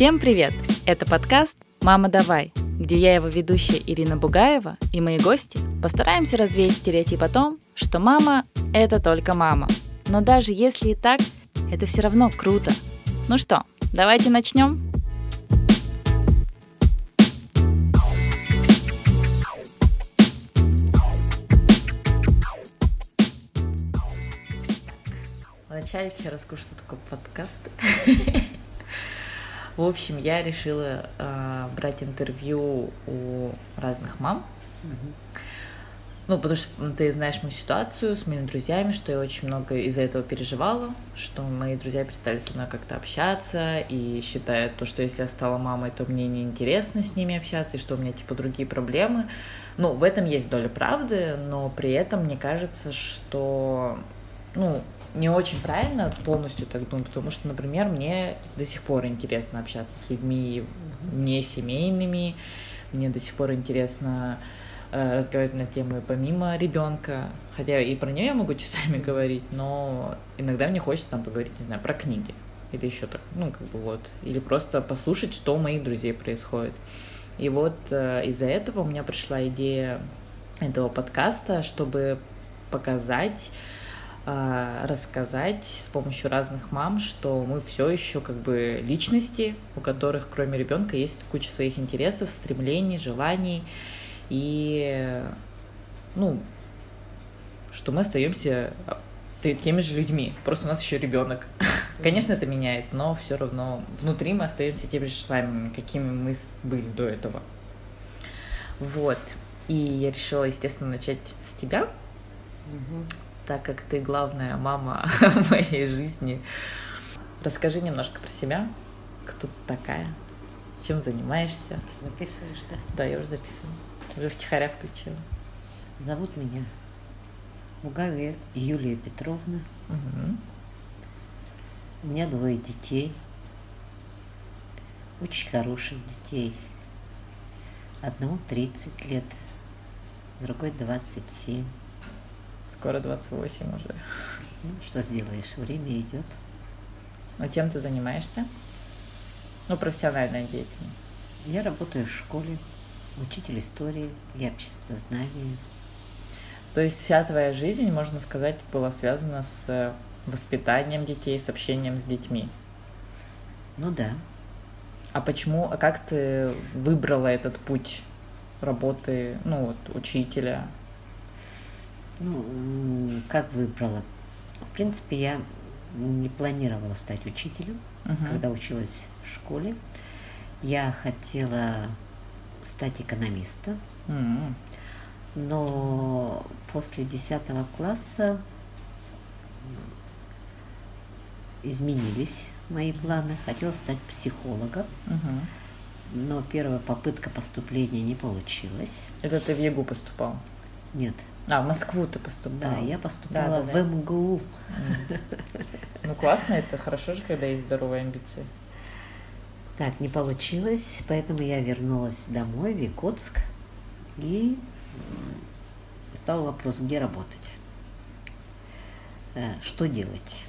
Всем привет! Это подкаст «Мама, давай», где я, его ведущая Ирина Бугаева и мои гости постараемся развеять стереотип о том, что мама – это только мама. Но даже если и так, это все равно круто. Ну что, давайте начнем? Вначале тебе расскажу, что такое подкаст. В общем, я решила э, брать интервью у разных мам. Ну, потому что ты знаешь мою ситуацию с моими друзьями, что я очень много из-за этого переживала, что мои друзья перестали со мной как-то общаться и считают то, что если я стала мамой, то мне неинтересно с ними общаться, и что у меня типа другие проблемы. Ну, в этом есть доля правды, но при этом мне кажется, что ну, не очень правильно полностью так думать, потому что, например, мне до сих пор интересно общаться с людьми не семейными, мне до сих пор интересно э, разговаривать на темы помимо ребенка, хотя и про нее я могу часами говорить, но иногда мне хочется там поговорить, не знаю, про книги или еще так, ну как бы вот, или просто послушать, что у моих друзей происходит. И вот э, из-за этого у меня пришла идея этого подкаста, чтобы показать рассказать с помощью разных мам, что мы все еще как бы личности, у которых кроме ребенка есть куча своих интересов, стремлений, желаний и ну что мы остаемся а, теми же людьми, просто у нас еще ребенок. Конечно, это меняет, но все равно внутри мы остаемся теми же самыми, какими мы были до этого. Вот. И я решила, естественно, начать с тебя. Угу так как ты главная мама моей жизни. Расскажи немножко про себя. Кто ты такая? Чем занимаешься? Записываешь, да? Да, я уже записываю. Уже втихаря включила. Зовут меня Бугаве Юлия Петровна. Угу. У меня двое детей. Очень хороших детей. Одному 30 лет, другой 27. Скоро 28 уже. Ну, что сделаешь, время идет. А чем ты занимаешься? Ну, профессиональная деятельность. Я работаю в школе, учитель истории и обществознания. То есть вся твоя жизнь, можно сказать, была связана с воспитанием детей, с общением с детьми? Ну да. А почему, а как ты выбрала этот путь работы, ну, вот, учителя? Ну, как выбрала? В принципе, я не планировала стать учителем, uh-huh. когда училась в школе. Я хотела стать экономистом, uh-huh. но после 10 класса изменились мои планы. Хотела стать психологом, uh-huh. но первая попытка поступления не получилась. Это ты в ЕГУ поступал? Нет, а, в Москву ты поступала? Да, я поступала да, да, в МГУ. Ну, классно это, хорошо же, когда есть здоровые амбиции. Так, не получилось, поэтому я вернулась домой, в Якутск, и стал вопрос, где работать, э, что делать.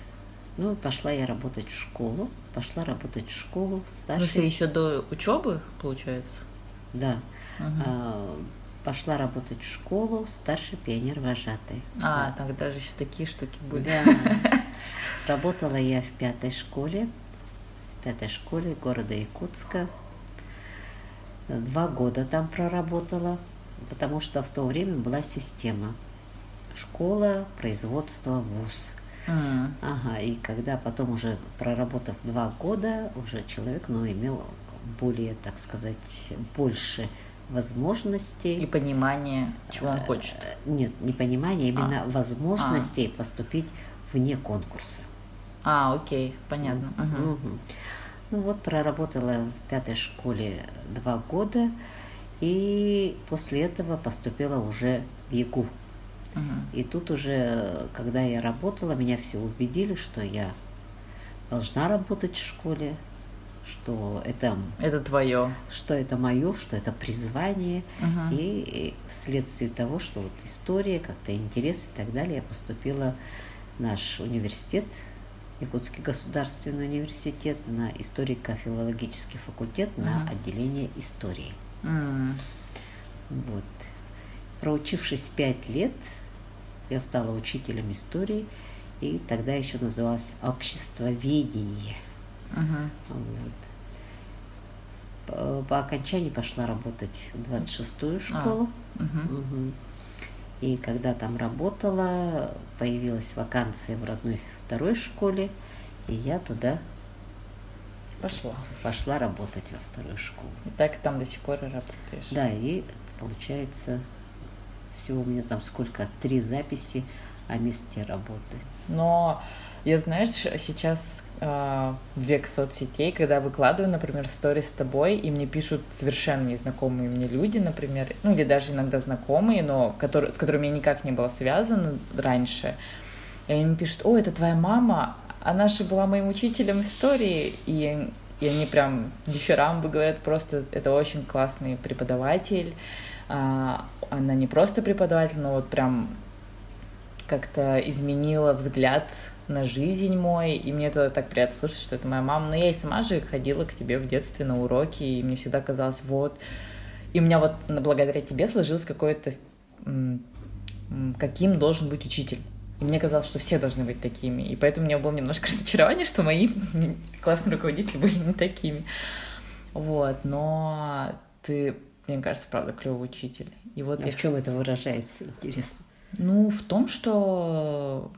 Ну, пошла я работать в школу, пошла работать в школу старшей. Ну, еще до учебы, получается? Да. Угу пошла работать в школу старший пионер вожатый. А, да. тогда же еще такие штуки были. Да. Работала я в пятой школе, в пятой школе города Якутска. Два года там проработала, потому что в то время была система. Школа, производство, вуз. Mm. Ага, и когда потом уже проработав два года, уже человек, ну, имел более, так сказать, больше возможностей. И понимание, чего он хочет. Э, нет, не понимание, именно а. возможностей а. поступить вне конкурса. А, окей, понятно. Угу. Угу. Ну вот, проработала в пятой школе два года, и после этого поступила уже в ЯГУ. Угу. И тут уже, когда я работала, меня все убедили, что я должна работать в школе, что это это твое, что это мое, что это призвание, угу. и вследствие того, что вот история, как-то интерес и так далее, я поступила в наш университет Якутский государственный университет, на историко-филологический факультет, на Мгм. отделение истории. М. Вот. Проучившись пять лет, я стала учителем истории, и тогда еще называлось обществоведение. Мгм. Вот. По, окончании пошла работать в 26-ю школу. Мгм. Мгм. И когда там работала, появилась вакансия в родной второй школе, и я туда Пошла. пошла работать во вторую школу. И так там до сих пор и работаешь. Да, и получается, всего у меня там сколько, три записи о месте работы. Но я, знаешь, сейчас э, век соцсетей, когда выкладываю, например, сторис с тобой, и мне пишут совершенно незнакомые мне люди, например, ну или даже иногда знакомые, но которые, с которыми я никак не была связана раньше. И они мне пишут, о, это твоя мама, она же была моим учителем истории, и, и они прям дифирамбы говорят, просто это очень классный преподаватель. А, она не просто преподаватель, но вот прям как-то изменила взгляд на жизнь мой, и мне это так приятно слышать, что это моя мама. Но я и сама же ходила к тебе в детстве на уроки, и мне всегда казалось, вот... И у меня вот благодаря тебе сложилось какое-то... каким должен быть учитель. И мне казалось, что все должны быть такими. И поэтому у меня было немножко разочарование, что мои классные руководители были не такими. Вот, но ты, мне кажется, правда, клевый учитель. И вот А я в чем это выражается, интересно? ну, в том, что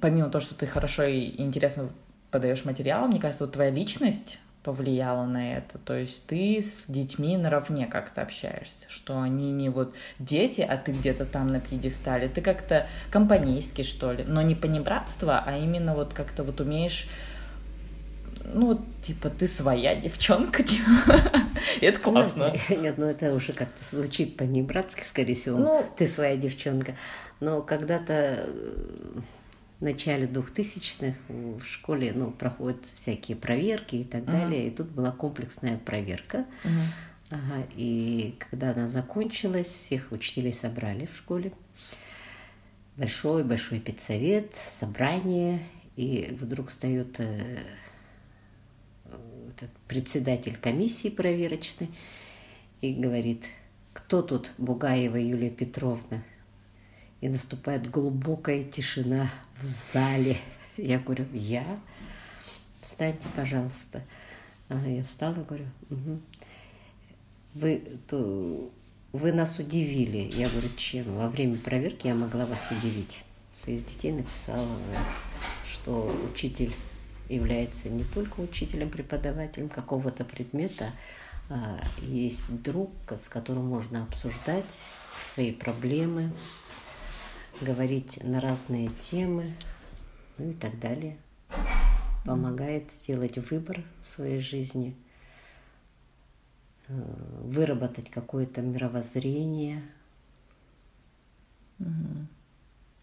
помимо того, что ты хорошо и интересно подаешь материал, мне кажется, вот твоя личность повлияла на это. То есть ты с детьми наравне как-то общаешься, что они не вот дети, а ты где-то там на пьедестале. Ты как-то компанейский, что ли, но не понебратство, а именно вот как-то вот умеешь ну, типа, ты своя девчонка, типа. Это классно. Нет, ну это уже как-то звучит по-небратски, скорее всего. Ну- ты своя девчонка. Но когда-то э, в начале 2000-х в школе ну, проходят всякие проверки и так далее. И тут была комплексная проверка. Ага, и когда она закончилась, всех учителей собрали в школе. Большой-большой педсовет, собрание, и вдруг встает э, этот председатель комиссии проверочной и говорит, кто тут Бугаева Юлия Петровна? И наступает глубокая тишина в зале. Я говорю, я? Встаньте, пожалуйста. Ага, я встала, говорю, «Мгм. Вы, то, вы нас удивили. Я говорю, чем? Во время проверки я могла вас удивить. Есть детей написала, что учитель является не только учителем, преподавателем какого-то предмета, а есть друг, с которым можно обсуждать свои проблемы, говорить на разные темы, ну и так далее. Помогает сделать выбор в своей жизни, э, выработать какое-то мировоззрение,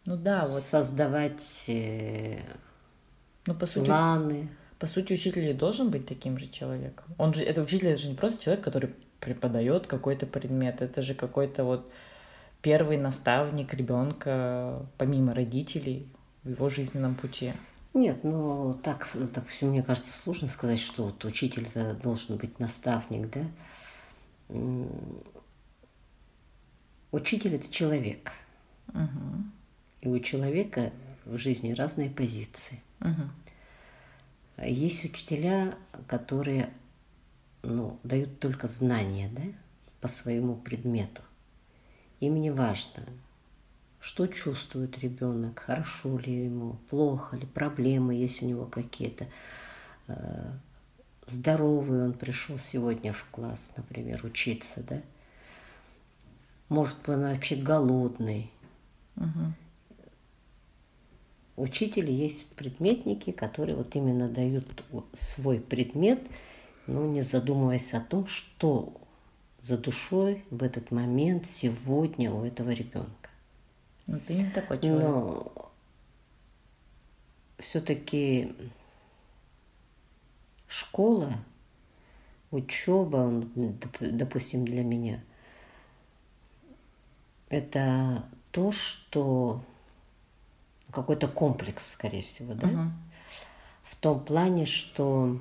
Ну да, вот, создавать э, ну по сути, планы. По сути, учитель и должен быть таким же человеком. Он же, это учитель, это же не просто человек, который преподает какой-то предмет. Это же какой-то вот первый наставник ребенка, помимо родителей, в его жизненном пути. Нет, ну так, все, мне кажется, сложно сказать, что вот учитель это должен быть наставник, да. Учитель это человек. Мгм. И у человека в жизни разные позиции. Мгм. Есть учителя, которые ну, дают только знания да, по своему предмету. Им не важно, что чувствует ребенок, хорошо ли ему, плохо ли, проблемы есть у него какие-то. э, Здоровый он пришел сегодня в класс, например, учиться, да? Может быть, он вообще голодный. Мгм. Учители есть предметники, которые вот именно дают свой предмет, но не задумываясь о том, что за душой в этот момент сегодня у этого ребенка. Ну, ты не такой человек. Но все-таки школа, учеба, допустим, для меня, это то, что какой-то комплекс, скорее всего, да? Мгм. В том плане, что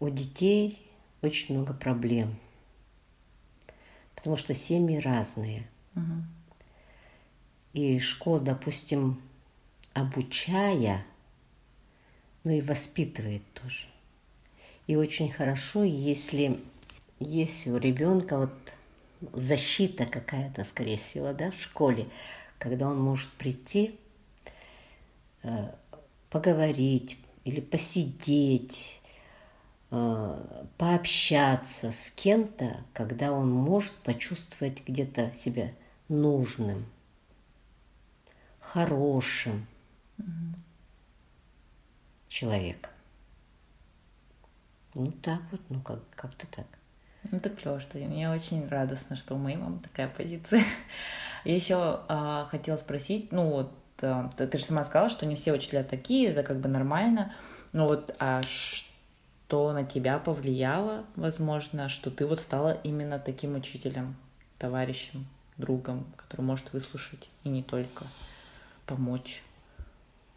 у детей очень много проблем, потому что семьи разные. Мгм. И школа, допустим, обучая, но и воспитывает тоже. И очень хорошо, если есть у ребенка вот защита какая-то, скорее всего, да, в школе, когда он может прийти, э, поговорить или посидеть, э, пообщаться с кем-то, когда он может почувствовать где-то себя нужным, хорошим человеком. Ну так вот, ну как, как-то так. Ну, так клево, что мне очень радостно, что у моей мамы такая позиция. Я еще а, хотела спросить, ну вот, а, ты, ты же сама сказала, что не все учителя такие, это как бы нормально, но вот а что на тебя повлияло, возможно, что ты вот стала именно таким учителем, товарищем, другом, который может выслушать и не только помочь?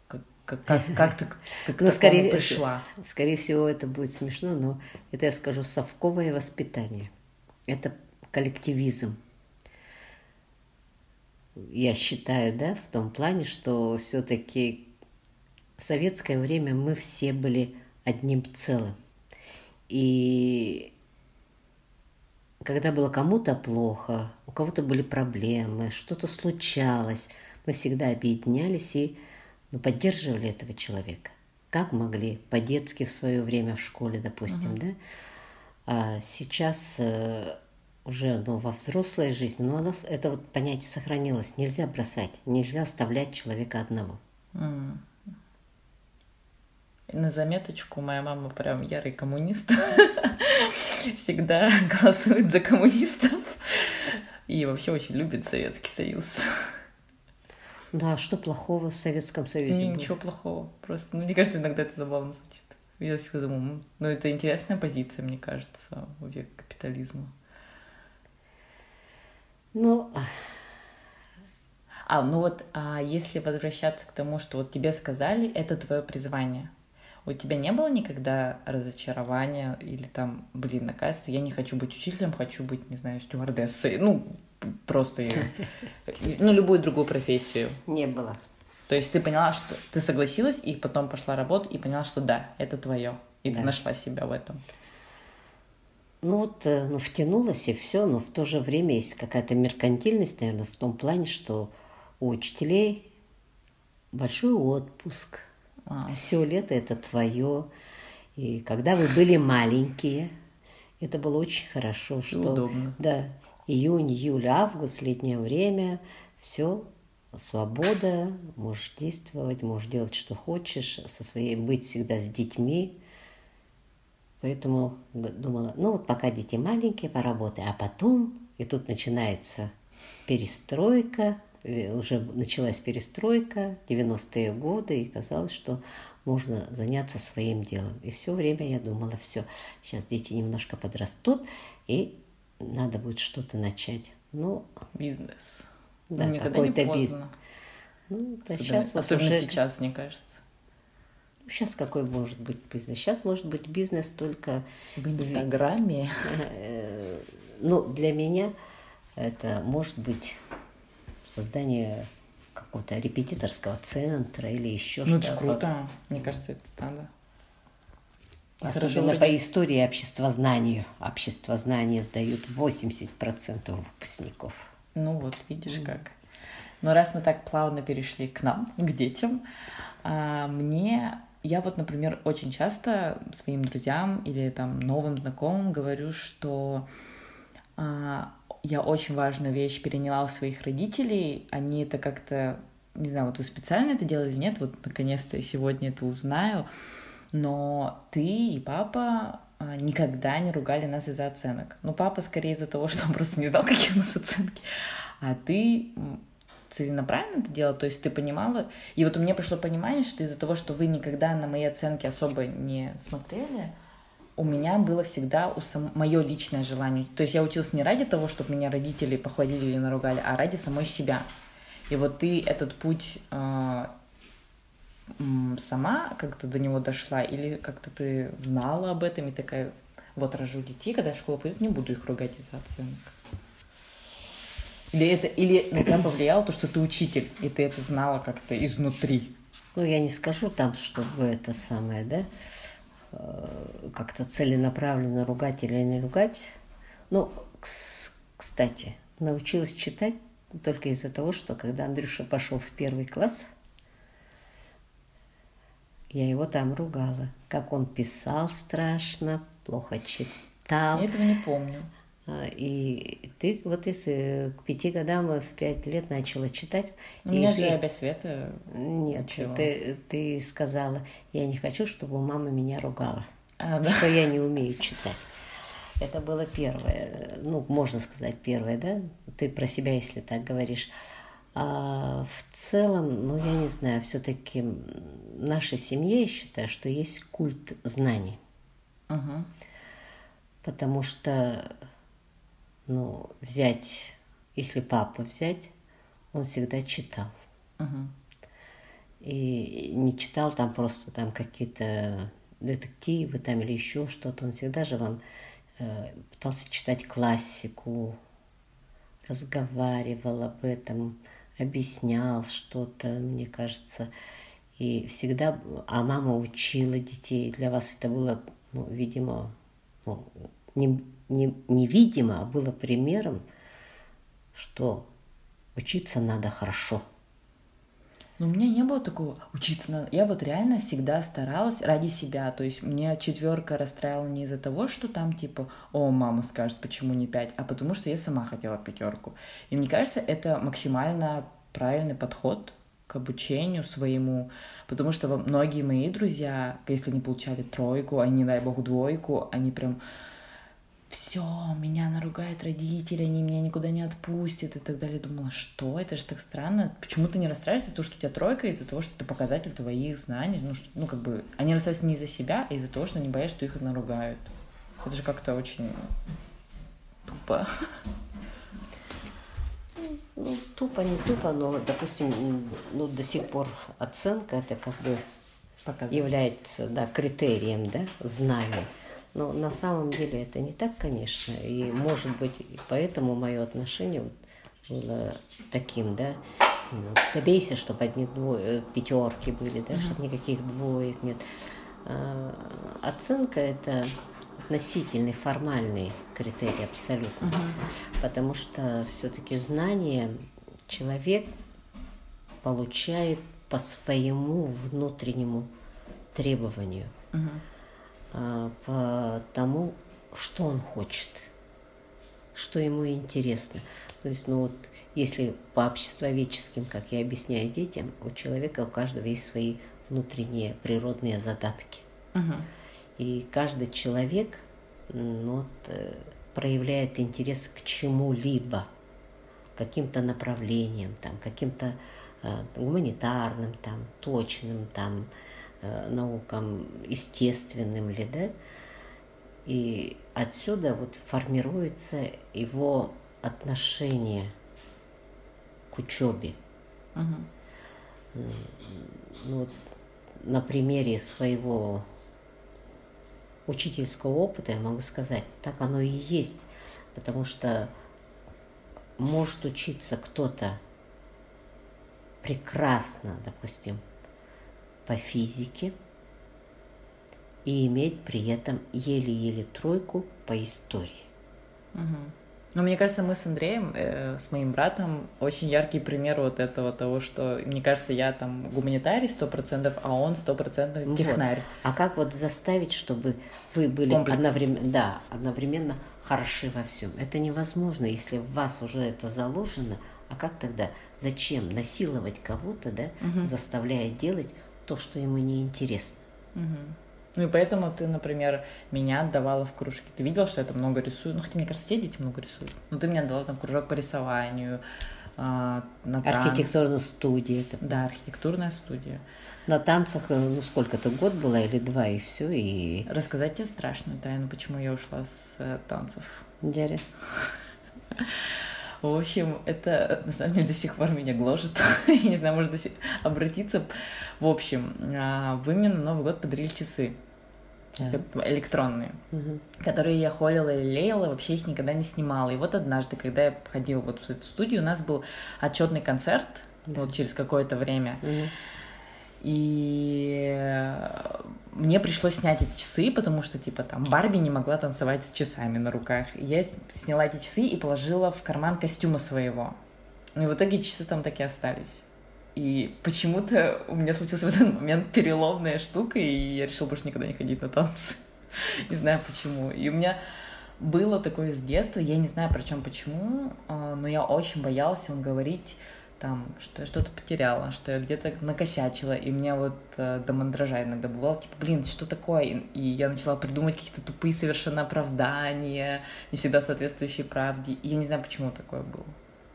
Как, как, как, как ты, ты к Ну, скорее, пришла? скорее всего, это будет смешно, но это я скажу совковое воспитание. Это коллективизм. Я считаю, да, в том плане, что все-таки в советское время мы все были одним целым. И когда было кому-то плохо, у кого-то были проблемы, что-то случалось, мы всегда объединялись и ну, поддерживали этого человека. Как могли, по-детски в свое время в школе, допустим, да? А сейчас э, уже ну, во взрослой жизни, но оно, это вот понятие сохранилось. Нельзя бросать, нельзя оставлять человека одного. М. На заметочку, моя мама прям ярый коммунист. Всегда голосует за коммунистов. И вообще очень любит Советский Союз. Да, а что плохого в Советском Союзе Не-? Ничего плохого. Просто, ну, мне кажется, иногда это забавно звучит. Я всегда думаю, «М, ну, это интересная позиция, мне кажется, в век капитализма. Ну, А, ну вот, а если возвращаться к тому, что вот тебе сказали, это твое призвание, у тебя не было никогда разочарования или там, блин, оказывается, я не хочу быть учителем, хочу быть, не знаю, стюардессой, ну, просто, ну, любую другую профессию. не было. То есть ты поняла, что ты согласилась, и потом пошла работать, и поняла, что да, это твое, и ты Да. нашла себя в этом. Ну вот, э, ну, втянулась и все, но в то же время есть какая-то меркантильность, наверное, в том плане, что у учителей большой отпуск. А, Все лето это твое. И когда вы были маленькие, это было очень хорошо, что удобно. да, июнь, июль, август, летнее время, все свобода, можешь действовать, можешь делать, что хочешь, со своей быть всегда с детьми. Поэтому думала, ну вот пока дети маленькие, поработай, а потом, и тут начинается перестройка, э, уже началась перестройка, 90-е годы, и казалось, что можно заняться своим делом. И все время я думала, все, сейчас дети немножко подрастут, и надо будет что-то начать. Ну, бизнес. Да, Ну, какой-то бизнес. ну да, сейчас вот Особенно уже... сейчас, мне кажется. Сейчас какой может быть бизнес? Сейчас может быть бизнес только В Инстаграме. Э, Ну, для меня это может быть создание какого-то репетиторского центра или еще Ну, это что-то. круто. Мне кажется, это надо. И хорошо Особенно по истории обществознанию. Обществознание сдают 80% выпускников. Ну вот, видишь как. Но раз мы так плавно перешли к нам, к детям, а, мне, я вот, например, очень часто своим друзьям или там новым знакомым говорю, что а, я очень важную вещь переняла у своих родителей. Они это как-то, не знаю, вот вы специально это делали или нет, вот наконец-то сегодня это узнаю, но ты и папа а, никогда не ругали нас из-за оценок. Ну, папа скорее из-за того, что он просто не знал, какие у нас оценки. А ты целенаправленно это делала, то есть ты понимала. И вот у меня пришло понимание, что из-за того, что вы никогда на мои оценки особо не смотрели, у меня было всегда у сам... мое личное желание. То есть я училась не ради того, чтобы меня родители похвалили или наругали, а ради самой себя. И вот ты этот путь э, сама как-то до него дошла, или как-то ты знала об этом и такая, вот рожу детей, когда в школу пойдут, не буду их ругать из-за оценок. Или это, или на тебя повлияло то, что ты учитель, и ты это знала как-то изнутри? Ну, я не скажу там, чтобы это самое, да, э, как-то целенаправленно ругать или не ругать. Ну, кстати, научилась читать только из-за того, что когда Андрюша пошел в первый класс, я его там ругала. Как он писал страшно, плохо читал. Я этого не помню. А, и ты вот если к пяти годам в пять лет начала читать. У меня если... же опять света. Нет, ты, ты сказала, я не хочу, чтобы мама меня ругала. А, да? Что я не умею читать. Это было первое, ну, можно сказать, первое, да? Ты про себя, если так говоришь. А в целом, ну, я не знаю, все-таки в нашей семье я считаю, что есть культ знаний. Угу. Потому что ну, взять, если папу взять, он всегда читал. Угу. И не читал там просто там какие-то детективы там или еще что-то. Он всегда же вам э, пытался читать классику, разговаривал об этом, объяснял что-то, мне кажется. И всегда, а мама учила детей. Для вас это было, ну, видимо, ну, не, не, невидимо, а было примером, что учиться надо хорошо. Но у меня не было такого учиться надо. Я вот реально всегда старалась ради себя. То есть мне четверка расстраивала не из-за того, что там типа, о, мама скажет, почему не пять, а потому что я сама хотела пятерку. И мне кажется, это максимально правильный подход к обучению своему, потому что многие мои друзья, если не получали тройку, они, дай бог, двойку, они прям все, меня наругают родители, они меня никуда не отпустят и так далее. Думала, что? Это же так странно. Почему ты не расстраиваешься из-за того, что у тебя тройка, из-за того, что это показатель твоих знаний? Ну, что, ну как бы, они расстраиваются не из-за себя, а из-за того, что они боятся, что их наругают. Это же как-то очень тупо. Ну, тупо, не тупо, но, допустим, ну, до сих пор оценка это как бы Показать. является да, критерием да, знания. Но на самом деле это не так, конечно. И может быть, поэтому мое отношение вот было таким, да. Ну, добейся, чтобы одни двое, э, пятерки были, да, чтобы никаких двоек нет. А, оценка это относительный, формальный критерий абсолютно. Угу. Потому что все-таки знание человек получает по своему внутреннему требованию. Угу. А, по тому, что он хочет, что ему интересно. То есть, ну вот, если по обществоведческим, как я объясняю детям, у человека, у каждого есть свои внутренние природные задатки. Угу. И каждый человек ну, вот, э, проявляет интерес к чему-либо, каким-то направлениям, там, каким-то э, гуманитарным, там, точным, там, наукам естественным ли, да, и отсюда вот формируется его отношение к учебе. Угу. Ну, на примере своего учительского опыта я могу сказать, так оно и есть, потому что может учиться кто-то прекрасно, допустим, по физике и иметь при этом еле-еле тройку по истории. Угу. Ну, мне кажется, мы с Андреем, э, с моим братом, очень яркий пример вот этого того, что, мне кажется, я там гуманитарий сто процентов, а он сто процентов технарь. Вот. А как вот заставить, чтобы вы были одновременно, да, одновременно хороши во всем? Это невозможно, если в вас уже это заложено. А как тогда? Зачем насиловать кого-то, да, угу. заставляя делать то, что ему не интересно. Угу. Ну и поэтому ты, например, меня отдавала в кружки. Ты видела, что я там много рисую? Ну, хотя, мне кажется, все дети много рисуют. Ну, ты мне отдала там кружок по рисованию, э, на танцах. Архитектурная студия. Это... Да, архитектурная студия. На танцах, э, ну, сколько-то год была или два, и все, и... Рассказать тебе страшную тайну, почему я ушла с э, танцев. Дядя. В общем, это на самом деле до сих пор меня гложет. Я не знаю, может обратиться. В общем, а, вы мне на Новый год подарили часы. Да. электронные, угу. которые я холила и леяла, вообще их никогда не снимала. И вот однажды, когда я ходила вот в эту студию, у нас был отчетный концерт, да. вот через какое-то время. Угу. И мне пришлось снять эти часы, потому что, типа, там, Барби не могла танцевать с часами на руках. Я сняла эти часы и положила в карман костюма своего. Ну и в итоге часы там так и остались. И почему-то у меня случился в этот момент переломная штука, и я решила больше никогда не ходить на танцы. не знаю почему. И у меня было такое с детства, я не знаю, причем почему, а, но я очень боялась им говорить там, что я что-то потеряла, что я где-то накосячила, и мне вот э, до мандража иногда было, типа, блин, что такое? И, и я начала придумывать какие-то тупые совершенно оправдания, не всегда соответствующие правде, и я не знаю, почему такое было.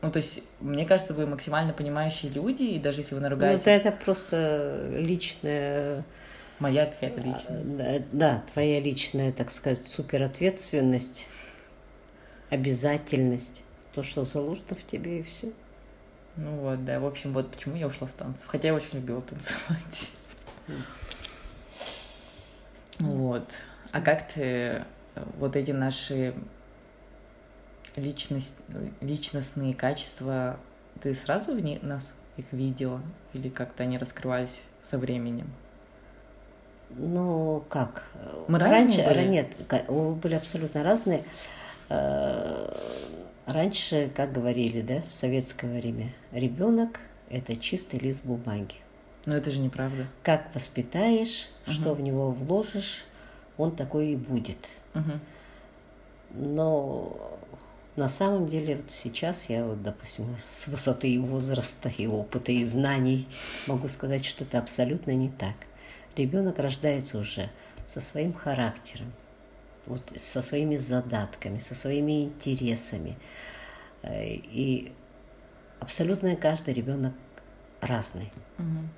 Ну, то есть, мне кажется, вы максимально понимающие люди, и даже если вы наругаете... Ну, это, это просто личная... Моя какая-то личная. Да, да, твоя личная, так сказать, суперответственность, обязательность, то, что заложено в тебе, и все. Ну вот, да. В общем, вот почему я ушла с танцев. Хотя я очень любила танцевать. Вот. А как ты э, вот эти наши личность, личностные качества, ты сразу в них, нас их видела? Или как-то они раскрывались со временем? Ну, как? Мы Раньше, были? нет, были абсолютно разные. Раньше, как говорили, да, в советское время, ребенок – это чистый лист бумаги. Но это же неправда. Как воспитаешь, угу. что в него вложишь, он такой и будет. Угу. Но на самом деле вот сейчас я вот, допустим, с высоты и возраста, и опыта, и знаний могу сказать, что это абсолютно не так. Ребенок рождается уже со своим характером, вот со своими задатками, со своими интересами. Э, и абсолютно каждый ребенок разный. Угу.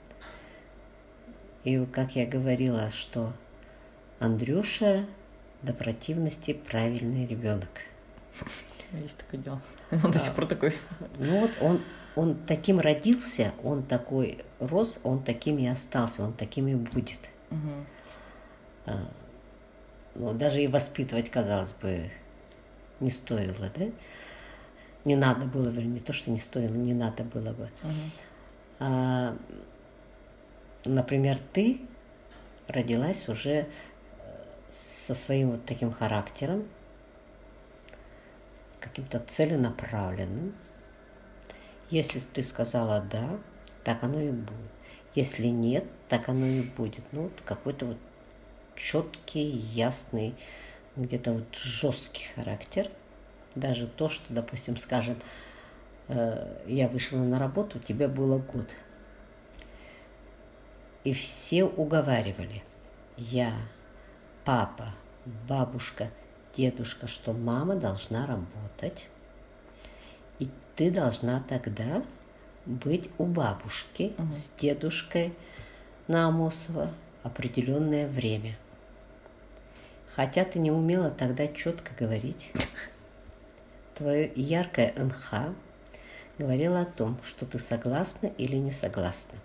И как я говорила, что Андрюша до противности правильный ребенок. Есть такое дело. Он до сих пор такой. Ну вот он, он таким родился, он такой рос, он таким и остался, он таким и будет. Угу ну, даже и воспитывать, казалось бы, не стоило, да? Не надо было, не то, что не стоило, не надо было бы. Угу. А, например, ты родилась уже э, со своим вот таким характером, каким-то целенаправленным. Если ты сказала «да», так оно и будет. Если нет, так оно и будет. Ну, вот какой-то вот четкий, ясный, где-то вот жесткий характер. Даже то, что, допустим, скажем, э, я вышла на работу, тебе было год. И все уговаривали. Я, папа, бабушка, дедушка, что мама должна работать. И ты должна тогда быть у бабушки угу. с дедушкой на Амосово определенное время – Хотя ты не умела тогда четко говорить. Твое яркое НХ говорило о том, что ты согласна или не согласна.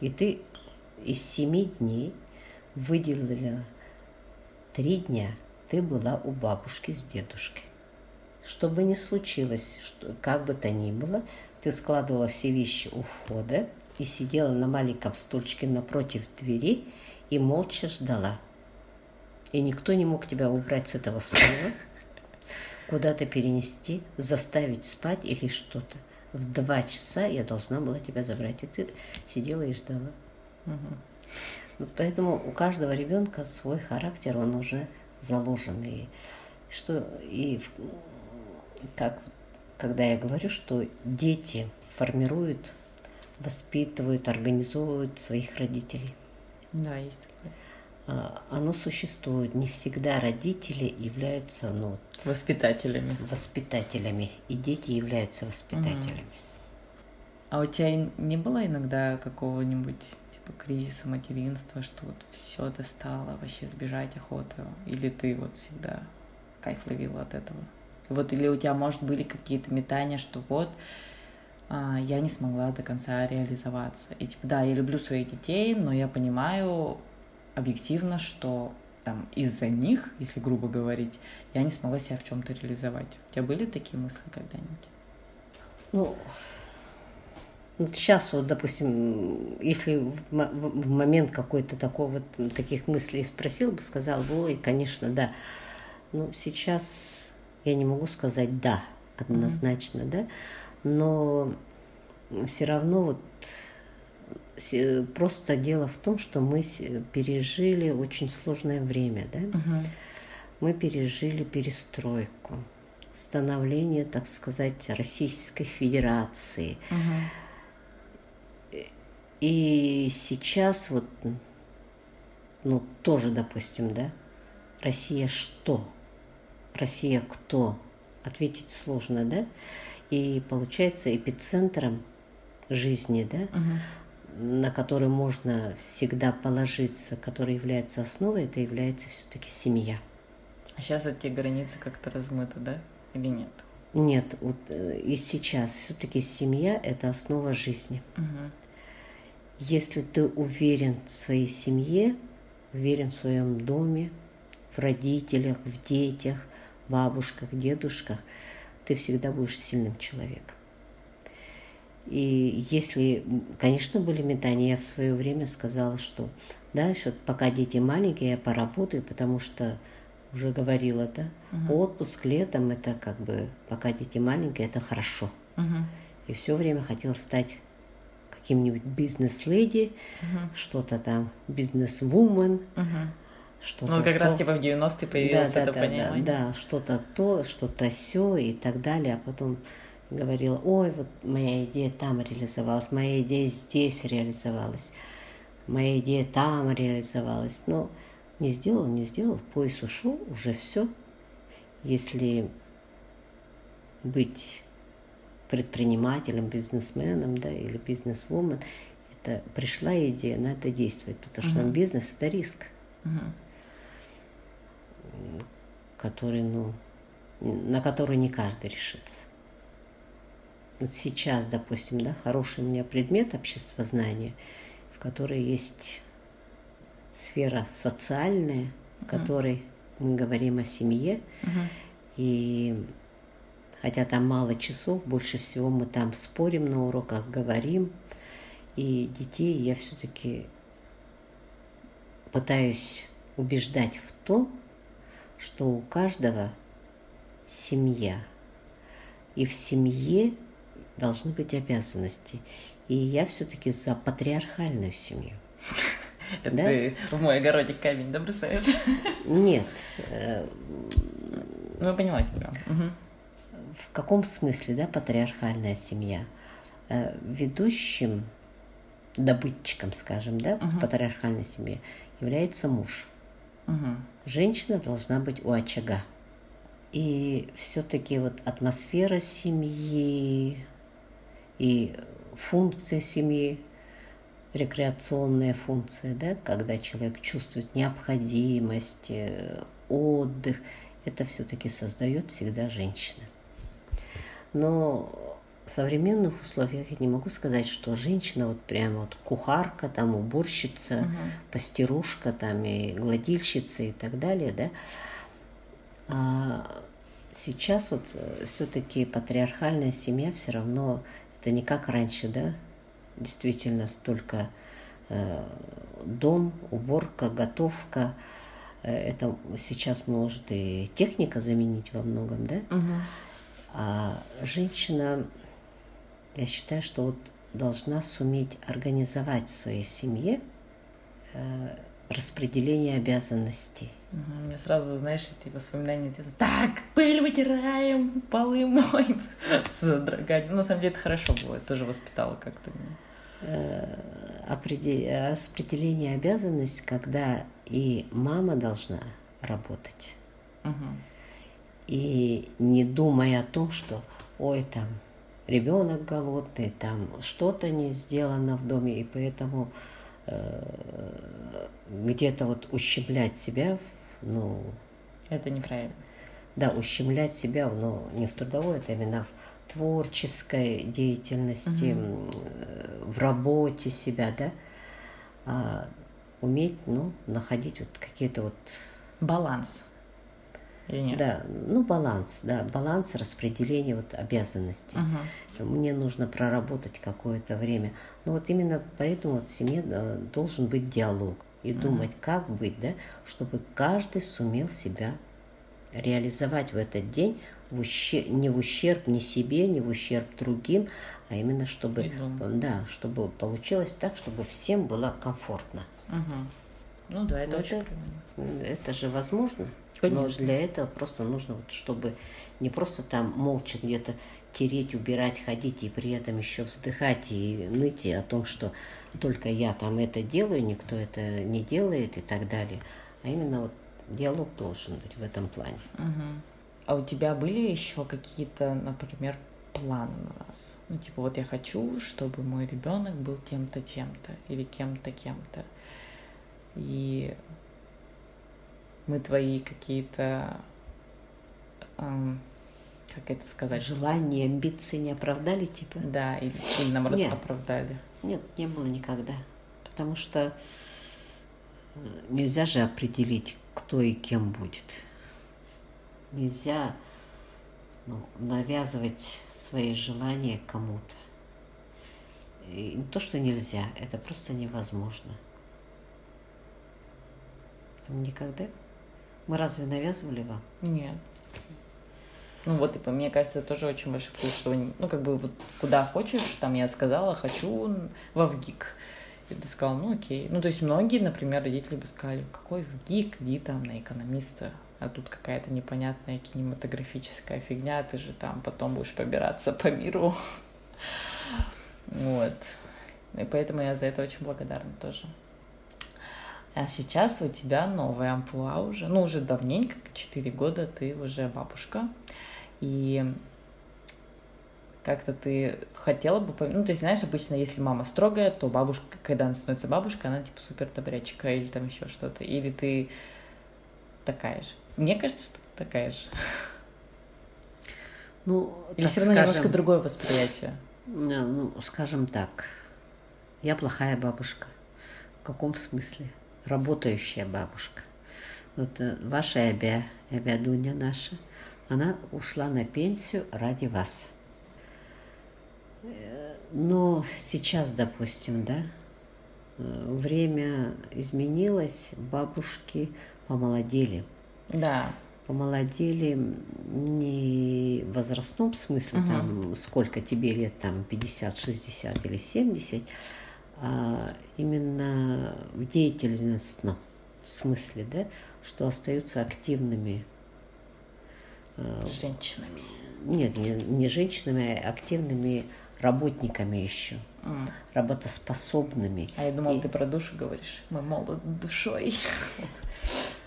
И ты из семи дней выделила три дня ты была у бабушки с дедушкой. Что бы ни случилось, что, как бы то ни было, ты складывала все вещи у входа и сидела на маленьком стульчике напротив двери и молча ждала – и никто не мог тебя убрать с этого стула, куда-то перенести, заставить спать или что-то. В два часа я должна была тебя забрать, и ты сидела и ждала. Угу. Вот поэтому у каждого ребенка свой характер, он уже заложен. И что и как когда я говорю, что дети формируют, воспитывают, организовывают своих родителей. Да, есть оно существует. Не всегда родители являются ну, воспитателями. Воспитателями. И дети являются воспитателями. А у тебя не было иногда какого-нибудь типа кризиса материнства, что вот все достало, вообще сбежать охота? Или ты вот всегда кайф ловила от этого? Вот или у тебя, может, были какие-то метания, что вот а, я не смогла до конца реализоваться. И типа, да, я люблю своих детей, но я понимаю объективно, что там из-за них, если грубо говорить, я не смогла себя в чем-то реализовать. У тебя были такие мысли когда-нибудь? Ну, вот сейчас вот, допустим, если в момент какой-то такой вот таких мыслей спросил бы, сказал бы, ой, конечно, да. Но сейчас я не могу сказать да однозначно, mm-hmm. да, но все равно вот просто дело в том, что мы пережили очень сложное время, да. Mm-hmm. Мы пережили перестройку, становление, так сказать, Российской Федерации. Mm-hmm и сейчас вот, ну, тоже, допустим, да, Россия что? Россия кто? Ответить сложно, да? И получается эпицентром жизни, да, угу. На который можно всегда положиться, который является основой, это является все-таки семья. А сейчас эти границы как-то размыты, да? Или нет? Нет, вот э, и сейчас все-таки семья это основа жизни. Угу. Если ты уверен в своей семье, уверен в своем доме, в родителях, в детях, бабушках, дедушках, ты всегда будешь сильным человеком. И если, конечно, были метания, я в свое время сказала, что да, что пока дети маленькие, я поработаю, потому что уже говорила, да, угу. отпуск летом это как бы пока дети маленькие, это хорошо. Угу. И все время хотела стать каким-нибудь бизнес-леди, угу. что-то там бизнес-вумен, угу. что-то Ну, как то. раз типа в 90-е появилось да, это да, понимание. Да, да, что-то то, что-то все и так далее. А потом говорила, ой, вот моя идея там реализовалась, моя идея здесь реализовалась, моя идея там реализовалась. Но не сделал, не сделал, пояс ушел, уже все. Если быть предпринимателем, бизнесменом, да, или бизнесвумен, это пришла идея, надо действовать, потому что Мгм. бизнес это риск, Мгм. который, ну, на который не каждый решится. Вот сейчас, допустим, да, хороший у меня предмет обществознания, в которой есть сфера социальная, в которой мы говорим о семье, Мгм. и хотя там мало часов, больше всего мы там спорим на уроках, говорим, и детей я все-таки пытаюсь убеждать в том, что у каждого семья, и в семье должны быть обязанности. И я все-таки за патриархальную семью. Это Да? ты в мой огородик камень, да, бросаешь? Нет, э, Ну, я поняла тебя. В каком смысле, да, патриархальная семья? Э, Ведущим добытчиком, скажем, да, в патриархальной семье является муж. Женщина должна быть у очага. И все-таки вот атмосфера семьи и функция семьи, рекреационная функция, да, когда человек чувствует необходимость, э, отдых, это все-таки создает всегда женщина. Но в современных условиях я не могу сказать, что женщина вот прямо вот кухарка, там уборщица, Мгм. пастерушка, там и гладильщица и так далее, да. А сейчас вот все-таки патриархальная семья все равно это не как раньше, да, действительно столько э, дом, уборка, готовка. Э, Это сейчас может и техника заменить во многом, да. Мгм. А женщина, я считаю, что вот должна суметь организовать в своей семье э, распределение обязанностей. Мгм. Мне сразу, знаешь, эти воспоминания где-то так, пыль вытираем, полы моем, задрогать. Ну, на самом деле это хорошо было, я тоже воспитала как-то меня. Э, распределение обязанностей, когда и мама должна работать, и не думая о том, что ой, там ребенок голодный, там что-то не сделано в доме, и поэтому э, где-то вот ущемлять себя, ну, Это неправильно. да, ущемлять себя, но не в трудовой, это именно в творческой деятельности, угу. в работе себя, да, а уметь, ну, находить вот какие-то вот... Баланс. Или нет? Да, ну баланс, да, баланс распределения вот обязанностей. Угу. Мне нужно проработать какое-то время. Но вот именно поэтому вот в семье э, должен быть диалог и думать, как быть, да, чтобы каждый сумел себя реализовать в этот день в ущерб, не в ущерб ни себе, не в ущерб другим, а именно чтобы, да, чтобы получилось так, чтобы всем было комфортно. Угу. Ну да, это, это очень Это же возможно. Конечно. Но для этого просто нужно, вот, чтобы не просто там молча где-то тереть, убирать, ходить и при этом еще вздыхать и ныть о том, что только я там это делаю, никто это не делает и так далее. А именно вот диалог должен быть в этом плане. Угу. А у тебя были еще какие-то, например, планы на нас? Ну, типа, вот я хочу, чтобы мой ребенок был тем-то, тем-то, или кем-то, кем-то. И мы твои какие-то, эм, как это сказать? Желания, амбиции не оправдали, типа? Да, или, или наоборот Нет. оправдали. Нет, не было никогда. Потому что э, нельзя же определить, кто и кем будет. Нельзя ну, навязывать свои желания кому-то. И не то, что нельзя, это просто невозможно. Поэтому никогда мы разве навязывали вам? Нет. Ну вот, типа, мне кажется, это тоже очень большой плюс, что, ну, как бы, вот куда хочешь, там я сказала, хочу во ВГИК. И ты сказал, ну, окей. Ну, то есть многие, например, родители бы сказали, какой ВГИК, иди там на экономиста, а тут какая-то непонятная кинематографическая фигня, ты же там потом будешь побираться по миру. Вот. И поэтому я за это очень благодарна тоже. А сейчас у тебя новая амплуа уже, ну, уже давненько, 4 года ты уже бабушка. И как-то ты хотела бы... Ну, то есть, знаешь, обычно, если мама строгая, то бабушка, когда она становится бабушкой, она типа супер добрячка или там еще что-то. Или ты такая же. Мне кажется, что ты такая же. Ну, Или все равно скажем, немножко другое восприятие? Ну, скажем так, я плохая бабушка. В каком смысле? работающая бабушка. Вот э, ваша Эбя, Эбя Дуня наша, она ушла на пенсию ради вас. Но сейчас, допустим, да, время изменилось, бабушки помолодели. Да. Помолодели не в возрастном смысле, угу. там сколько тебе лет, там 50, 60 или 70, а именно в деятельностном смысле, да, что остаются активными женщинами. Нет, не, не женщинами, а активными работниками еще, mm. работоспособными. А я думала, И... ты про душу говоришь. Мы молоды душой.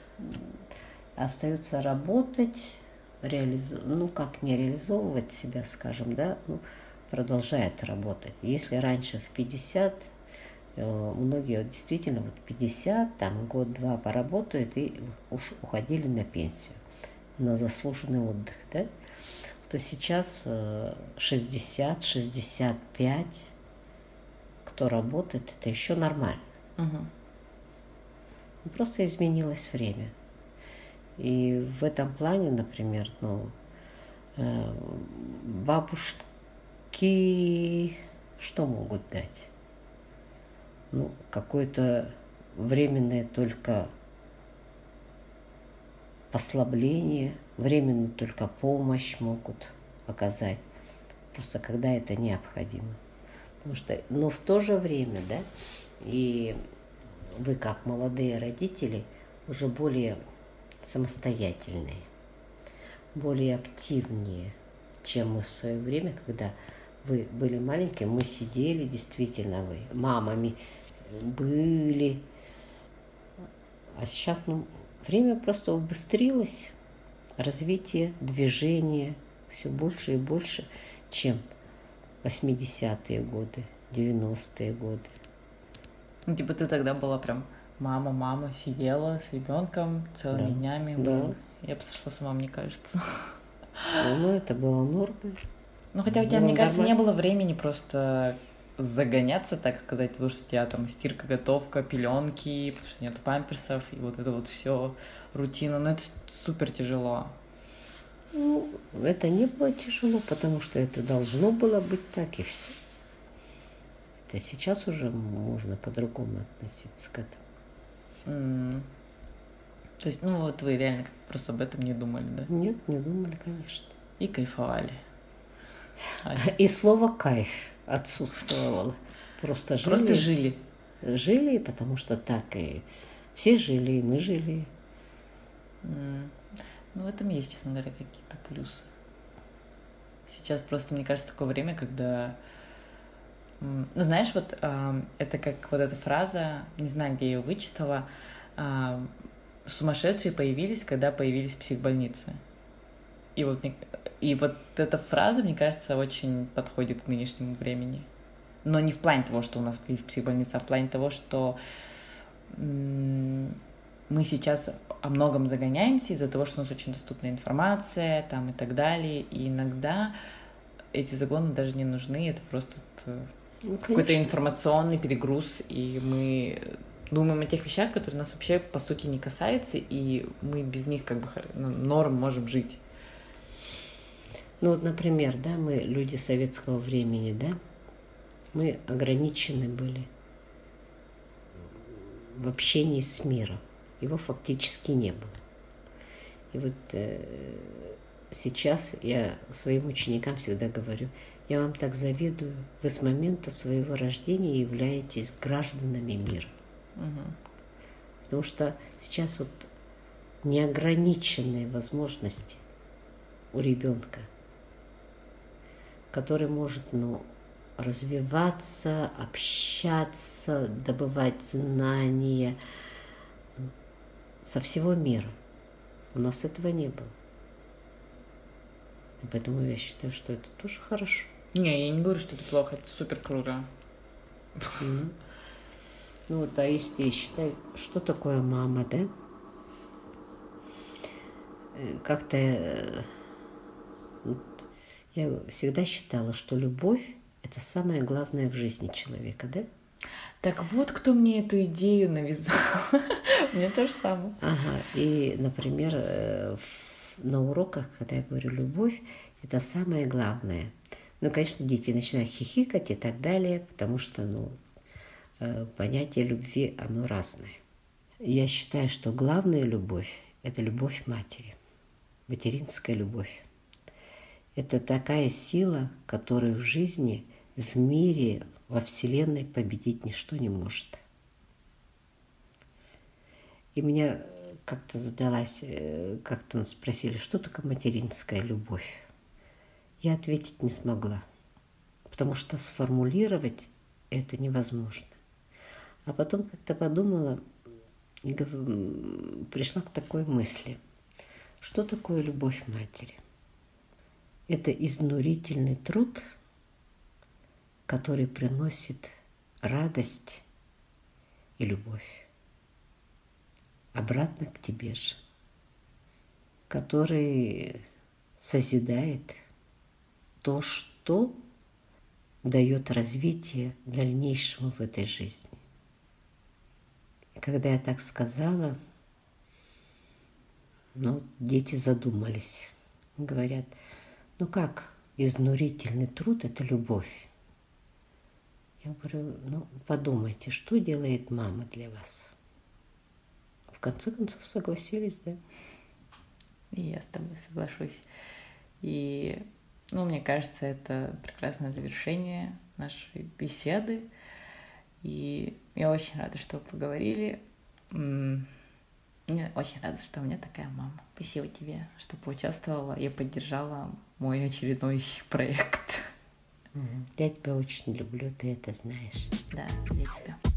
Остаются работать, реализ... ну как не реализовывать себя, скажем, да, ну, продолжает работать. Если раньше в 50 Э, многие действительно вот 50, там год-два поработают и уж уходили на пенсию, на заслуженный отдых, да, то сейчас 60, э, 65, кто работает, это еще нормально. Угу. Просто изменилось время. И в этом плане, например, ну, э, бабушки что могут дать? ну, какое-то временное только послабление, временную только помощь могут оказать, просто когда это необходимо. Потому что, но в то же время, да, и вы как молодые родители уже более самостоятельные, более активнее, чем мы в свое время, когда вы были маленькие, мы сидели, действительно, вы мамами были. А сейчас ну, время просто убыстрилось, развитие, движение все больше и больше, чем 80-е годы, 90-е годы. Ну, типа ты тогда была прям мама, мама сидела с ребенком целыми да. днями. Да. Я бы сошла с ума, мне кажется. Ну, это было нормой. Ну, хотя у тебя, мне кажется, не нормально. было времени просто загоняться, так сказать, потому что у тебя там стирка, готовка, пеленки, потому что нет памперсов, и вот это вот все рутина. Ну, это супер тяжело. Ну, это не было тяжело, потому что это должно было быть так, и все. Это сейчас уже можно по-другому относиться к этому. М. То есть, ну, вот вы реально просто об этом не думали, да? Нет, не думали, конечно. И кайфовали. И слово кайф отсутствовало. Просто жили. Просто жили. Жили, потому что так и все жили, и мы жили. Ну, в этом есть, честно говоря, какие-то плюсы. Сейчас просто, мне кажется, такое время, когда... Ну, знаешь, вот ам, это как вот эта фраза, не знаю, где я ее вычитала, ам, сумасшедшие появились, когда появились психбольницы. И вот, и вот эта фраза, мне кажется, очень подходит к нынешнему времени. Но не в плане того, что у нас появились психбольницы, а в плане того, что мы сейчас о многом загоняемся из-за того, что у нас очень доступна информация там и так далее. И иногда эти загоны даже не нужны, это просто э, Ну, какой-то информационный перегруз, и мы думаем о тех вещах, которые нас вообще по сути не касаются, и мы без них как бы ну, норм можем жить. Ну вот, например, да, мы люди советского времени, да, мы ограничены были в общении с миром. Его фактически не было. И вот э, сейчас я своим ученикам всегда говорю, я вам так завидую, вы с момента своего рождения являетесь гражданами мира. Мгм. Потому что сейчас вот неограниченные возможности у ребенка, который может ну, развиваться, общаться, добывать знания со всего мира. У нас этого не было. И поэтому я считаю, что это тоже хорошо. Не, я не говорю, что это плохо, это супер круто. Мгм. Ну вот, а если я считаю, что такое мама, да? Э, Как-то э, я всегда считала, что любовь – это самое главное в жизни человека, да? Так вот, кто мне эту идею навязал. Мне то же самое. Ага, и, например, э, на уроках, когда я говорю «любовь», это самое главное. Ну, конечно, дети начинают хихикать и так далее, потому что, ну, э, понятие любви, оно разное. Я считаю, что главная любовь – это любовь матери, материнская любовь. Это такая сила, которую в жизни, в мире, во Вселенной победить ничто не может. И меня как-то задалась, э, как-то спросили, что такое материнская любовь. Я ответить не смогла, потому что сформулировать это невозможно. А потом как-то подумала и пришла к такой мысли. Что такое любовь матери? Это изнурительный труд, который приносит радость и любовь обратно к тебе же, который созидает то, что дает развитие дальнейшему в этой жизни. Когда я так сказала, ну, дети задумались. Говорят, ну как, изнурительный труд – это любовь. Я говорю, ну, подумайте, что делает мама для вас? В конце концов согласились, да? И я с тобой соглашусь. И, ну, мне кажется, это прекрасное завершение нашей беседы. И я очень рада, что вы поговорили. Мне очень рада, что у меня такая мама. Спасибо тебе, что поучаствовала и поддержала мой очередной проект. Я тебя очень люблю, ты это знаешь. Да, я тебя.